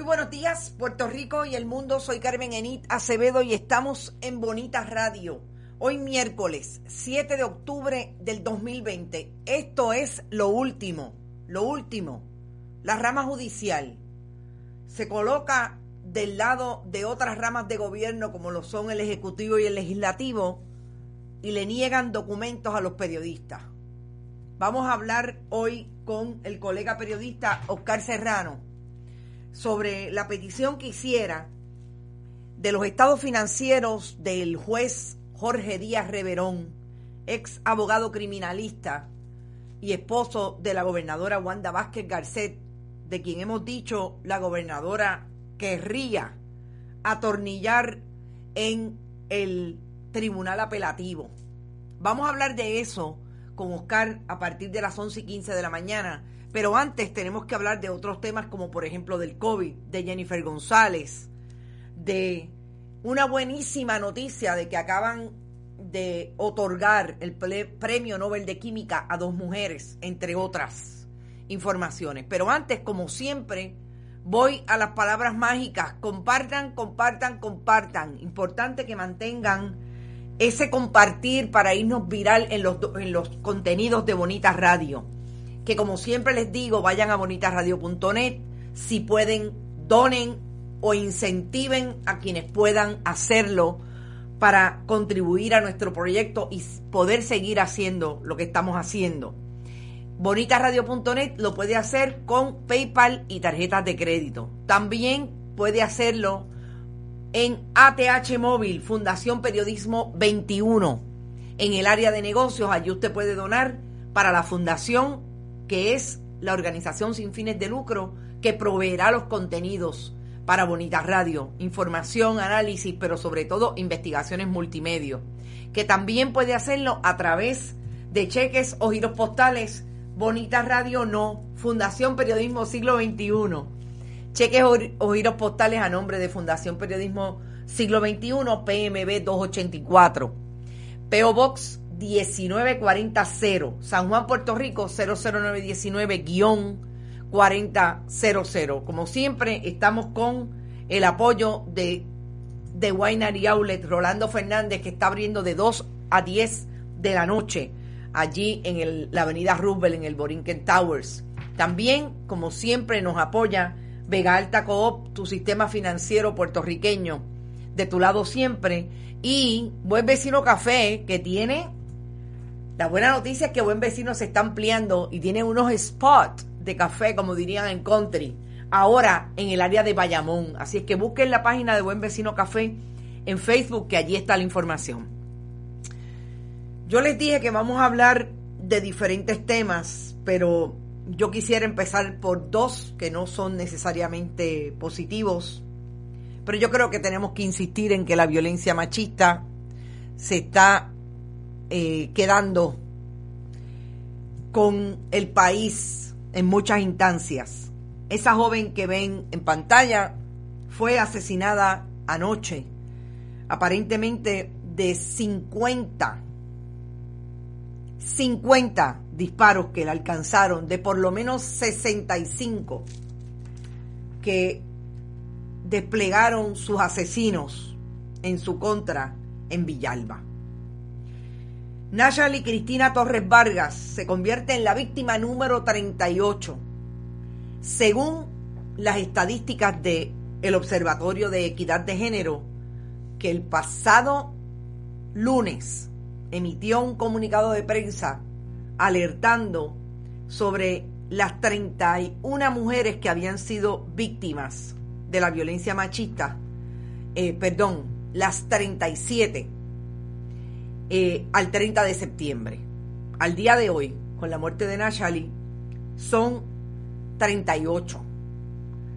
Muy buenos días, Puerto Rico y el mundo. Soy Carmen Enit Acevedo y estamos en Bonita Radio. Hoy miércoles 7 de octubre del 2020. Esto es lo último, lo último. La rama judicial se coloca del lado de otras ramas de gobierno como lo son el Ejecutivo y el Legislativo y le niegan documentos a los periodistas. Vamos a hablar hoy con el colega periodista Oscar Serrano sobre la petición que hiciera de los estados financieros del juez Jorge Díaz Reverón, ex abogado criminalista y esposo de la gobernadora Wanda Vázquez Garcet, de quien hemos dicho la gobernadora querría atornillar en el tribunal apelativo. Vamos a hablar de eso con Oscar a partir de las 11 y 15 de la mañana. Pero antes tenemos que hablar de otros temas como por ejemplo del COVID, de Jennifer González, de una buenísima noticia de que acaban de otorgar el Premio Nobel de Química a dos mujeres, entre otras informaciones. Pero antes, como siempre, voy a las palabras mágicas. Compartan, compartan, compartan. Importante que mantengan ese compartir para irnos viral en los, en los contenidos de Bonita Radio. Que como siempre les digo, vayan a bonitasradio.net. Si pueden, donen o incentiven a quienes puedan hacerlo para contribuir a nuestro proyecto y poder seguir haciendo lo que estamos haciendo. Bonitasradio.net lo puede hacer con PayPal y tarjetas de crédito. También puede hacerlo en ATH Móvil, Fundación Periodismo 21. En el área de negocios, allí usted puede donar para la fundación, que es la organización sin fines de lucro que proveerá los contenidos para Bonitas Radio, información, análisis, pero sobre todo investigaciones multimedia. Que también puede hacerlo a través de cheques o giros postales. Bonitas Radio no, Fundación Periodismo Siglo XXI cheques o, o giros postales a nombre de Fundación Periodismo Siglo XXI, PMB 284. PO Box 19400, San Juan, Puerto Rico 00919-4000. Como siempre, estamos con el apoyo de, de Winery Outlet, Rolando Fernández, que está abriendo de 2 a 10 de la noche, allí en el- la avenida Roosevelt, en el Borinquen Towers. También, como siempre, nos apoya Vega Alta Coop, tu sistema financiero puertorriqueño, de tu lado siempre. Y Buen Vecino Café, que tiene la buena noticia es que Buen Vecino se está ampliando y tiene unos spots de café, como dirían en country, ahora en el área de Bayamón. Así es que busquen la página de Buen Vecino Café en Facebook, que allí está la información. Yo les dije que vamos a hablar de diferentes temas, pero yo quisiera empezar por dos que no son necesariamente positivos, pero yo creo que tenemos que insistir en que la violencia machista se está eh, quedando con el país en muchas instancias. Esa joven que ven en pantalla fue asesinada anoche, aparentemente de 50, 50 disparos que la alcanzaron, de por lo menos 65 que desplegaron sus asesinos en su contra en Villalba. Nayali Cristina Torres Vargas se convierte en la víctima número 38, según las estadísticas de el Observatorio de Equidad de Género, que el pasado lunes emitió un comunicado de prensa alertando sobre las 31 mujeres que habían sido víctimas de la violencia machista, eh, perdón, las 37 eh, al 30 de septiembre. Al día de hoy, con la muerte de Nayali, son 38.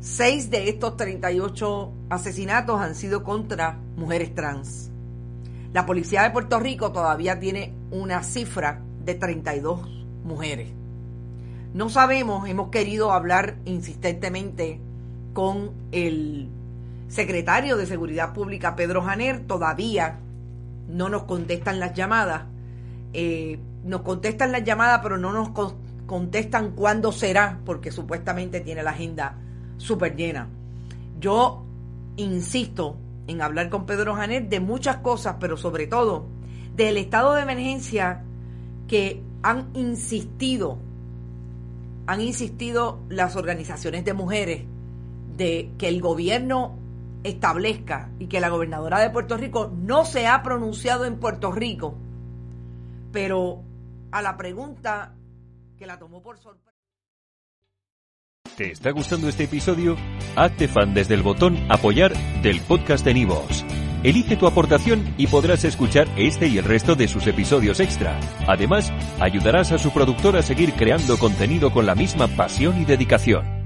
Seis de estos 38 asesinatos han sido contra mujeres trans. La policía de Puerto Rico todavía tiene una cifra de 32 mujeres. No sabemos, hemos querido hablar insistentemente con el secretario de Seguridad Pública, Pedro Janer, todavía no nos contestan las llamadas. Eh, nos contestan las llamadas, pero no nos contestan cuándo será, porque supuestamente tiene la agenda súper llena. Yo insisto en hablar con Pedro Janer de muchas cosas, pero sobre todo del estado de emergencia que han insistido, han insistido las organizaciones de mujeres de que el gobierno establezca y que la gobernadora de Puerto Rico no se ha pronunciado en Puerto Rico, pero a la pregunta que la tomó por sorpresa. ¿Te está gustando este episodio? Hazte fan desde el botón apoyar del podcast de Nivos. Elige tu aportación y podrás escuchar este y el resto de sus episodios extra. Además, ayudarás a su productor a seguir creando contenido con la misma pasión y dedicación.